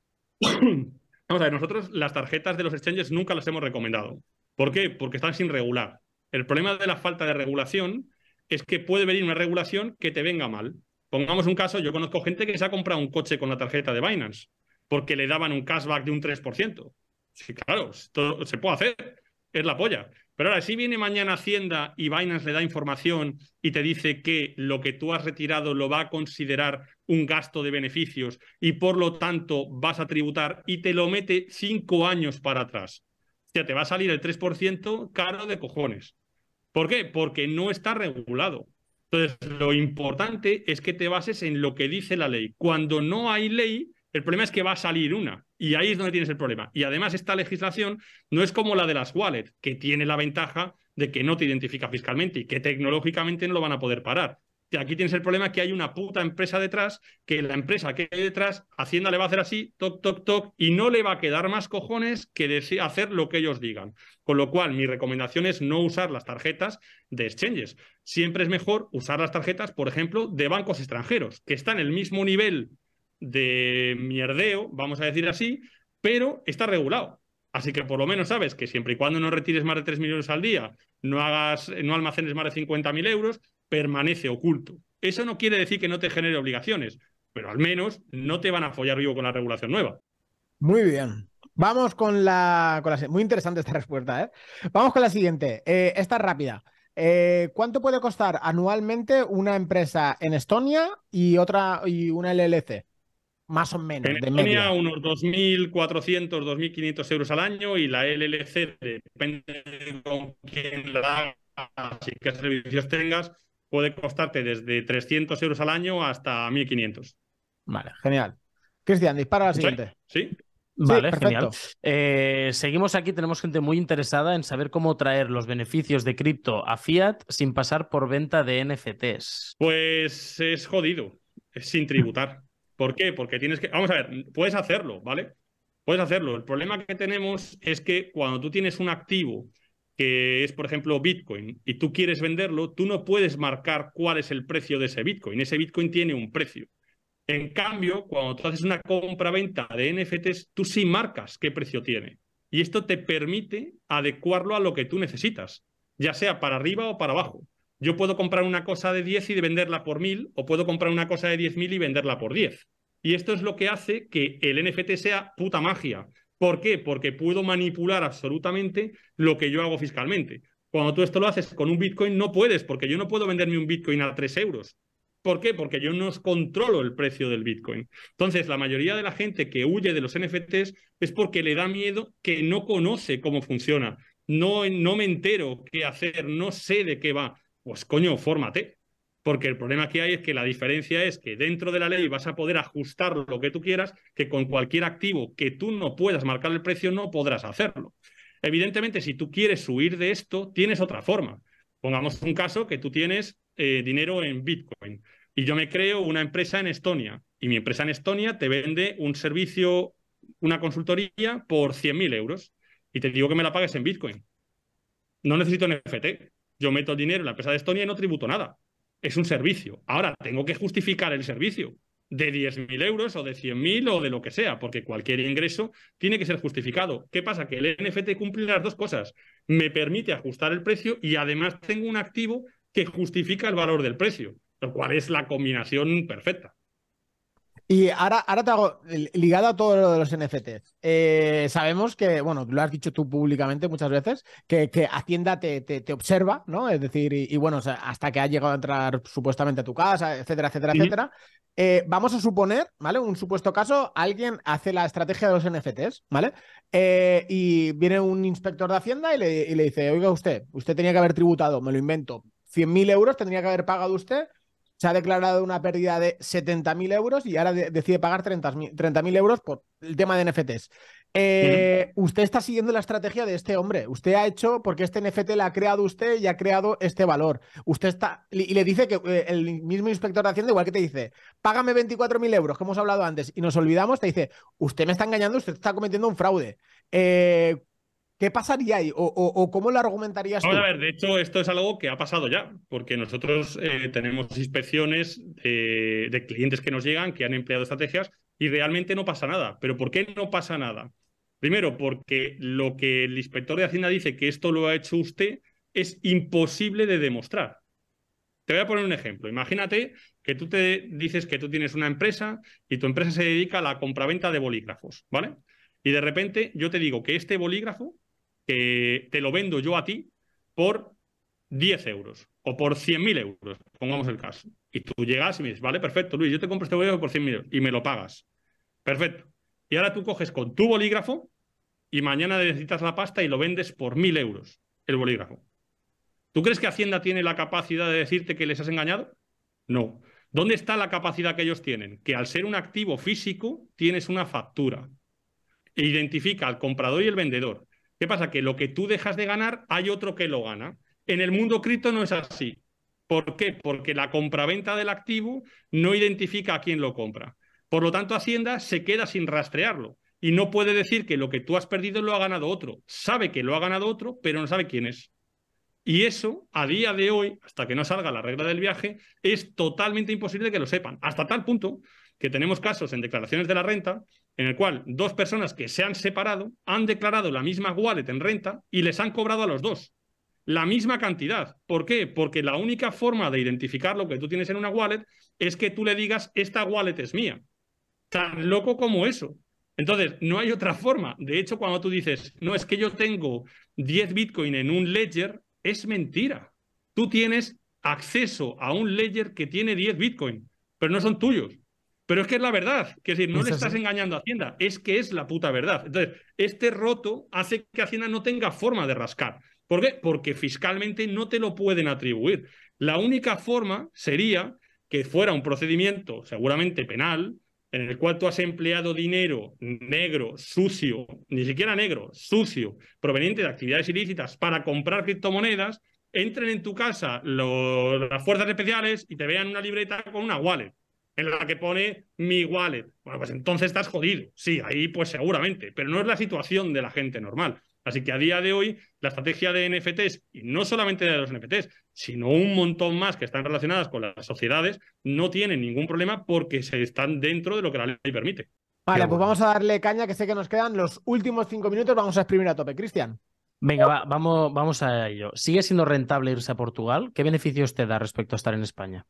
(clears throat) Vamos a ver, nosotros las tarjetas de los exchanges nunca las hemos recomendado. ¿Por qué? Porque están sin regular. El problema de la falta de regulación es que puede venir una regulación que te venga mal. Pongamos un caso, yo conozco gente que se ha comprado un coche con la tarjeta de Binance porque le daban un cashback de un 3%. Sí, claro, se puede hacer, es la polla. Pero ahora, si viene mañana Hacienda y Binance le da información y te dice que lo que tú has retirado lo va a considerar un gasto de beneficios y por lo tanto vas a tributar y te lo mete cinco años para atrás, ya te va a salir el 3% caro de cojones. ¿Por qué? Porque no está regulado. Entonces, lo importante es que te bases en lo que dice la ley. Cuando no hay ley, el problema es que va a salir una. Y ahí es donde tienes el problema. Y además esta legislación no es como la de las wallets, que tiene la ventaja de que no te identifica fiscalmente y que tecnológicamente no lo van a poder parar. Aquí tienes el problema que hay una puta empresa detrás, que la empresa que hay detrás, Hacienda le va a hacer así, toc, toc, toc, y no le va a quedar más cojones que hacer lo que ellos digan. Con lo cual, mi recomendación es no usar las tarjetas de exchanges. Siempre es mejor usar las tarjetas, por ejemplo, de bancos extranjeros, que están en el mismo nivel de mierdeo, vamos a decir así, pero está regulado. Así que por lo menos sabes que siempre y cuando no retires más de 3 millones al día, no hagas, no almacenes más de 50.000 euros, permanece oculto. Eso no quiere decir que no te genere obligaciones, pero al menos no te van a follar vivo con la regulación nueva. Muy bien. Vamos con la, Muy interesante esta (laughs) respuesta, ¿eh? Vamos con la siguiente. Eh, esta rápida. Eh, ¿Cuánto puede costar anualmente una empresa en Estonia y otra y una LLC? Más o menos. En Estonia unos 2.400, 2.500 euros al año y la LLC, depende de con quién la hagas y qué servicios tengas, puede costarte desde 300 euros al año hasta 1.500. Vale, genial. Cristian, dispara la siguiente. Sí. Vale, genial. Eh, seguimos aquí, tenemos gente muy interesada en saber cómo traer los beneficios de cripto a fiat sin pasar por venta de NFTs. Pues es jodido, es sin tributar. ¿Por qué? Porque tienes que. Vamos a ver, puedes hacerlo, ¿vale? Puedes hacerlo. El problema que tenemos es que cuando tú tienes un activo que es, por ejemplo, Bitcoin, y tú quieres venderlo, tú no puedes marcar cuál es el precio de ese Bitcoin. Ese Bitcoin tiene un precio. En cambio, cuando tú haces una compra-venta de NFTs, tú sí marcas qué precio tiene. Y esto te permite adecuarlo a lo que tú necesitas, ya sea para arriba o para abajo. yo puedo comprar una cosa de 10 y venderla por 1000, o puedo comprar una cosa de 10.000 y venderla por 10. Y esto es lo que hace que el NFT sea puta magia. ¿Por qué? Porque puedo manipular absolutamente lo que yo hago fiscalmente. Cuando tú esto lo haces con un Bitcoin, no puedes, porque yo no puedo venderme un Bitcoin a 3 euros. ¿Por qué? Porque yo no controlo el precio del Bitcoin. Entonces, la mayoría de la gente que huye de los NFTs es porque le da miedo que no conoce cómo funciona. No, no me entero qué hacer, no sé de qué va. Pues coño, fórmate. Porque el problema que hay es que la diferencia es que dentro de la ley vas a poder ajustar lo que tú quieras, que con cualquier activo que tú no puedas marcar el precio no podrás hacerlo. Evidentemente, si tú quieres huir de esto, tienes otra forma. Pongamos un caso que tú tienes eh, dinero en Bitcoin y yo me creo una empresa en Estonia y mi empresa en Estonia te vende un servicio, una consultoría por 100.000 euros y te digo que me la pagues en Bitcoin. No necesito NFT. Yo meto el dinero en la empresa de Estonia y no tributo nada. Es un servicio. Ahora tengo que justificar el servicio de 10.000 euros o de 100.000 o de lo que sea, porque cualquier ingreso tiene que ser justificado. ¿Qué pasa? Que el NFT cumple las dos cosas. Me permite ajustar el precio y además tengo un activo que justifica el valor del precio, lo cual es la combinación perfecta. Y ahora, ahora te hago, ligado a todo lo de los NFTs, eh, sabemos que, bueno, lo has dicho tú públicamente muchas veces, que, que Hacienda te, te, observa, ¿no? Es decir, y, bueno, hasta que ha llegado a entrar supuestamente a tu casa, etcétera, etcétera, etcétera. Eh, vamos a suponer, ¿vale? Un supuesto caso, alguien hace la estrategia de los NFTs, ¿vale? Eh, y viene un inspector de Hacienda y le, y le dice, oiga usted, usted tenía que haber tributado, me lo invento, 100.000 euros, tendría que haber pagado usted se ha declarado una pérdida de 70.000 euros y ahora decide pagar 30.000 euros por el tema de NFTs. Eh, usted está siguiendo la estrategia de este hombre. Usted ha hecho, porque este NFT le ha creado usted y ha creado este valor. Usted está, y le dice que eh, el mismo inspector de Hacienda, igual que te dice, págame 24.000 euros, que hemos hablado antes, y nos olvidamos, te dice, usted me está engañando, usted está cometiendo un fraude. Eh, ¿Qué pasaría ahí? ¿O, cómo lo argumentarías Vamos a ver, de hecho, esto es algo que ha pasado ya, porque nosotros eh, tenemos inspecciones de, clientes que nos llegan, que han empleado estrategias, y realmente no pasa nada. ¿Pero por qué no pasa nada? Primero, porque lo que el inspector de Hacienda dice que esto lo ha hecho usted es imposible de demostrar. Te voy a poner un ejemplo. Imagínate que tú te dices que tú tienes una empresa y tu empresa se dedica a la compraventa de bolígrafos, ¿vale? Y de repente yo te digo que este bolígrafo que te lo vendo yo a ti por 10 euros o por 100.000 euros, pongamos el caso. Y tú llegas y me dices, vale, perfecto, Luis, yo te compro este bolígrafo por 100.000 euros y me lo pagas. Perfecto. Y ahora tú coges con tu bolígrafo y mañana necesitas la pasta y lo vendes por 1.000 euros el bolígrafo. ¿Tú crees que Hacienda tiene la capacidad de decirte que les has engañado? No. ¿Dónde está la capacidad que ellos tienen? Que al ser un activo físico tienes una factura. E identifica al comprador y el vendedor. ¿Qué pasa? Que lo que tú dejas de ganar, hay otro que lo gana. En el mundo cripto no es así. ¿Por qué? Porque la compraventa del activo no identifica a quién lo compra. Por lo tanto, Hacienda se queda sin rastrearlo y no puede decir que lo que tú has perdido lo ha ganado otro. Sabe que lo ha ganado otro, pero no sabe quién es. Y eso, a día de hoy, hasta que no salga la regla del viaje, es totalmente imposible que lo sepan. Hasta tal punto que tenemos casos en declaraciones de la renta en el cual dos personas que se han separado han declarado la misma wallet en renta y les han cobrado a los dos la misma cantidad. ¿Por qué? Porque la única forma de identificar lo que tú tienes en una wallet es que tú le digas, esta wallet es mía. Tan loco como eso. Entonces, no hay otra forma. De hecho, cuando tú dices, no, es que yo tengo 10 Bitcoin en un ledger, es mentira. Tú tienes acceso a un ledger que tiene 10 Bitcoin, pero no son tuyos. Pero es que es la verdad, que es decir, no le estás engañando a Hacienda, es que es la puta verdad. Entonces, este roto hace que Hacienda no tenga forma de rascar. ¿Por qué? Porque fiscalmente no te lo pueden atribuir. La única forma sería que fuera un procedimiento seguramente penal, en el cual tú has empleado dinero negro, sucio, ni siquiera negro, sucio, proveniente de actividades ilícitas para comprar criptomonedas, entren en tu casa las fuerzas especiales y te vean una libreta con una wallet en la que pone mi wallet. Bueno, pues entonces estás jodido. Sí, ahí pues seguramente, pero no es la situación de la gente normal. Así que a día de hoy, la estrategia de NFTs, y no solamente de los NFTs, sino un montón más que están relacionadas con las sociedades, no tienen ningún problema porque se están dentro de lo que la ley permite. Vale, pues vamos a darle caña, que sé que nos quedan los últimos cinco minutos, vamos a exprimir a tope. Cristian. Venga, vamos, vamos a ello. ¿Sigue siendo rentable irse a Portugal? ¿Qué beneficios te da respecto a estar en España?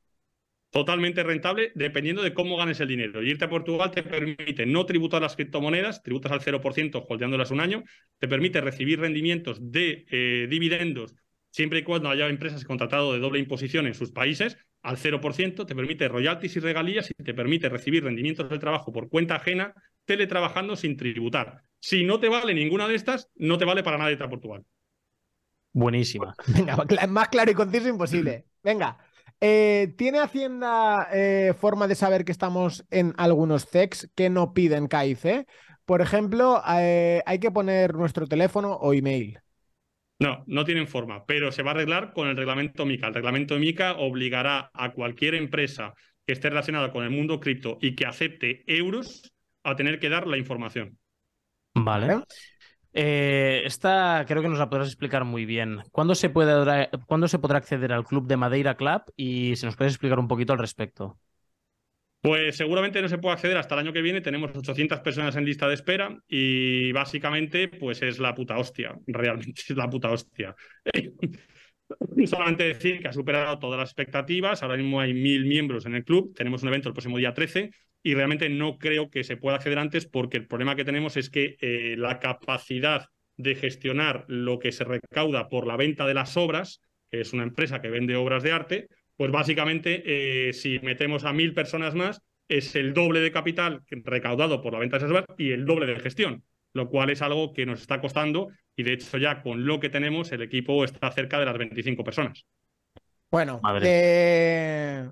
Totalmente rentable dependiendo de cómo ganes el dinero. Y irte a Portugal te permite no tributar las criptomonedas, tributas al 0% holdeándolas un año, te permite recibir rendimientos de eh, dividendos siempre y cuando haya empresas contratado de doble imposición en sus países al 0%, te permite royalties y regalías y te permite recibir rendimientos de trabajo por cuenta ajena teletrabajando sin tributar. Si no te vale ninguna de estas, no te vale para nada irte a Portugal. Buenísima. Venga, (laughs) más claro y conciso imposible. Venga, eh, ¿Tiene Hacienda eh, forma de saber que estamos en algunos CEX que no piden KIC? Por ejemplo, eh, hay que poner nuestro teléfono o email. No, no tienen forma, pero se va a arreglar con el reglamento MICA. El reglamento MICA obligará a cualquier empresa que esté relacionada con el mundo cripto y que acepte euros a tener que dar la información. Vale. Eh, esta creo que nos la podrás explicar muy bien. ¿Cuándo se, puede, ¿Cuándo se podrá acceder al club de Madeira Club? Y si nos puedes explicar un poquito al respecto. Pues seguramente no se puede acceder hasta el año que viene. Tenemos 800 personas en lista de espera y básicamente pues es la puta hostia. Realmente es la puta hostia. (laughs) Solamente decir que ha superado todas las expectativas. Ahora mismo hay mil miembros en el club. Tenemos un evento el próximo día 13 y realmente no creo que se pueda acceder antes porque el problema que tenemos es que eh, la capacidad de gestionar lo que se recauda por la venta de las obras, que es una empresa que vende obras de arte, pues básicamente eh, si metemos a mil personas más, es el doble de capital recaudado por la venta de esas obras y el doble de gestión, lo cual es algo que nos está costando y de hecho ya con lo que tenemos el equipo está cerca de las 25 personas. Bueno, eh,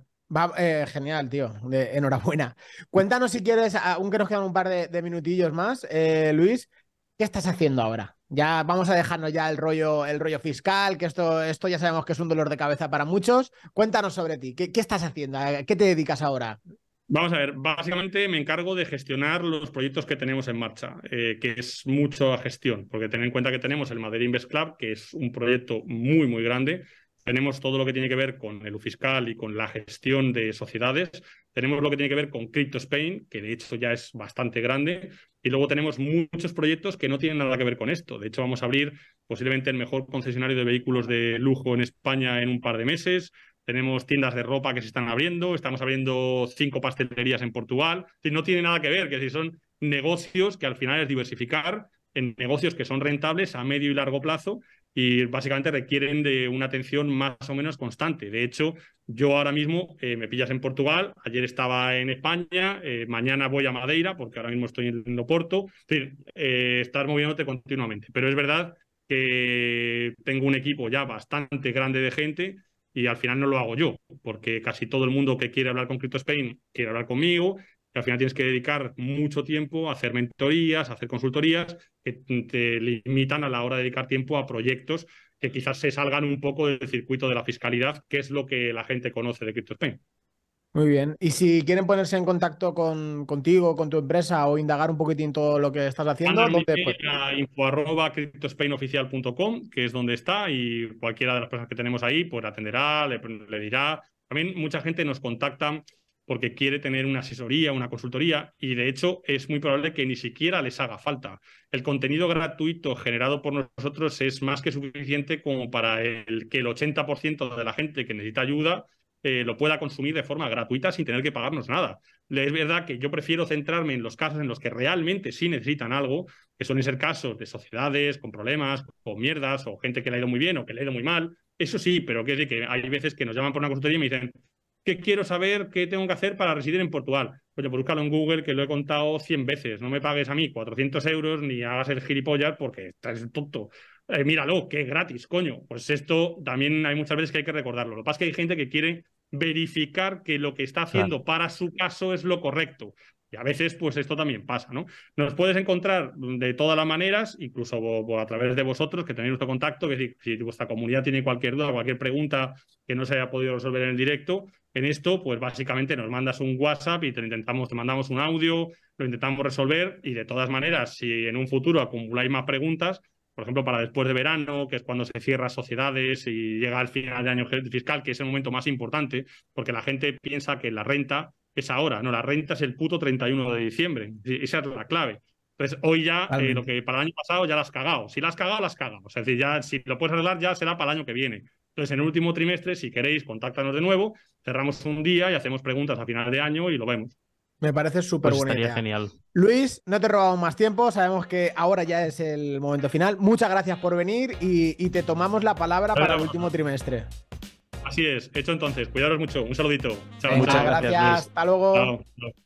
eh, genial, tío. enhorabuena. Cuéntanos si quieres, aún que nos quedan un par de, minutillos más, eh, Luis, ¿qué estás haciendo ahora? Ya vamos a dejarnos ya el rollo, el rollo fiscal, que esto, esto ya sabemos que es un dolor de cabeza para muchos. Cuéntanos sobre ti. ¿Qué, estás haciendo? ¿A qué te dedicas ahora? Vamos a ver, básicamente me encargo de gestionar los proyectos que tenemos en marcha, eh, que es mucho gestión, porque ten en cuenta que tenemos el Madrid Invest Club, que es un proyecto muy, muy grande, tenemos todo lo que tiene que ver con el fiscal y con la gestión de sociedades. Tenemos lo que tiene que ver con Crypto Spain, que de hecho ya es bastante grande. Y luego tenemos muchos proyectos que no tienen nada que ver con esto. De hecho, vamos a abrir posiblemente el mejor concesionario de vehículos de lujo en España en un par de meses. Tenemos tiendas de ropa que se están abriendo. Estamos abriendo cinco pastelerías en Portugal. no tiene nada que ver, que si son negocios que al final es diversificar en negocios que son rentables a medio y largo plazo y básicamente requieren de una atención más o menos constante. De hecho, yo ahora mismo eh, me pillas en Portugal, ayer estaba en España, eh, mañana voy a Madeira, porque ahora mismo estoy en Oporto, es decir, eh, moviéndote continuamente. Pero es verdad que tengo un equipo ya bastante grande de gente y al final no lo hago yo, porque casi todo el mundo que quiere hablar con Crypto Spain quiere hablar conmigo al final tienes que dedicar mucho tiempo a hacer mentorías, a hacer consultorías que te limitan a la hora de dedicar tiempo a proyectos que quizás se salgan un poco del circuito de la fiscalidad, que es lo que la gente conoce de CryptoSpain. Muy bien. Y si quieren ponerse en contacto con, contigo, con tu empresa o indagar un poquitín todo lo que estás haciendo, ¿dónde a info arroba cryptospainoficial.com, que es donde está, y cualquiera de las personas que tenemos ahí, pues atenderá, le, le dirá. También mucha gente nos contacta porque quiere tener una asesoría, una consultoría, y de hecho es muy probable que ni siquiera les haga falta. El contenido gratuito generado por nosotros es más que suficiente como para el, que el 80% de la gente que necesita ayuda eh, lo pueda consumir de forma gratuita sin tener que pagarnos nada. Es verdad que yo prefiero centrarme en los casos en los que realmente sí necesitan algo, que suelen ser casos de sociedades con problemas, con mierdas, o gente que le ha ido muy bien o que le ha ido muy mal. Eso sí, pero que, hay veces que nos llaman por una consultoría y me dicen, ¿Qué quiero saber qué tengo que hacer para residir en Portugal? Oye, pues búscalo en Google, que lo he contado 100 veces. No me pagues a mí 400 euros ni hagas el gilipollas porque estás tonto. Eh, míralo, que es gratis, coño. Pues esto también hay muchas veces que hay que recordarlo. Lo que pasa es que hay gente que quiere verificar que lo que está haciendo para su caso es lo correcto. Y a veces, pues esto también pasa, ¿no? Nos puedes encontrar de todas las maneras, incluso a través de vosotros, que tenéis nuestro contacto, que si, si vuestra comunidad tiene cualquier duda, cualquier pregunta que no se haya podido resolver en el directo, en esto, pues básicamente nos mandas un WhatsApp y te intentamos, te mandamos un audio, lo intentamos resolver y de todas maneras, si en un futuro acumuláis más preguntas, por ejemplo, para después de verano, que es cuando se cierran sociedades y llega el final de año fiscal, que es el momento más importante, porque la gente piensa que la renta es ahora, no, la renta es el puto 31 de diciembre, esa es la clave. Entonces, hoy ya, eh, lo que para el año pasado ya la has cagado. Si la has cagado, la has cagado. O sea, es decir, ya si lo puedes arreglar, ya será para el año que viene. Entonces, en el último trimestre, si queréis, contáctanos de nuevo, cerramos un día y hacemos preguntas a final de año y lo vemos. Me parece súper Pues buena estaría idea. genial. Luis, no te robamos más tiempo, sabemos que ahora ya es el momento final. Muchas gracias por venir y, y te tomamos la palabra para el último trimestre. Así es. Hecho entonces. Cuidaros mucho. Un saludito. Chao. Muchas gracias, gracias. Hasta luego. Chao. Chao.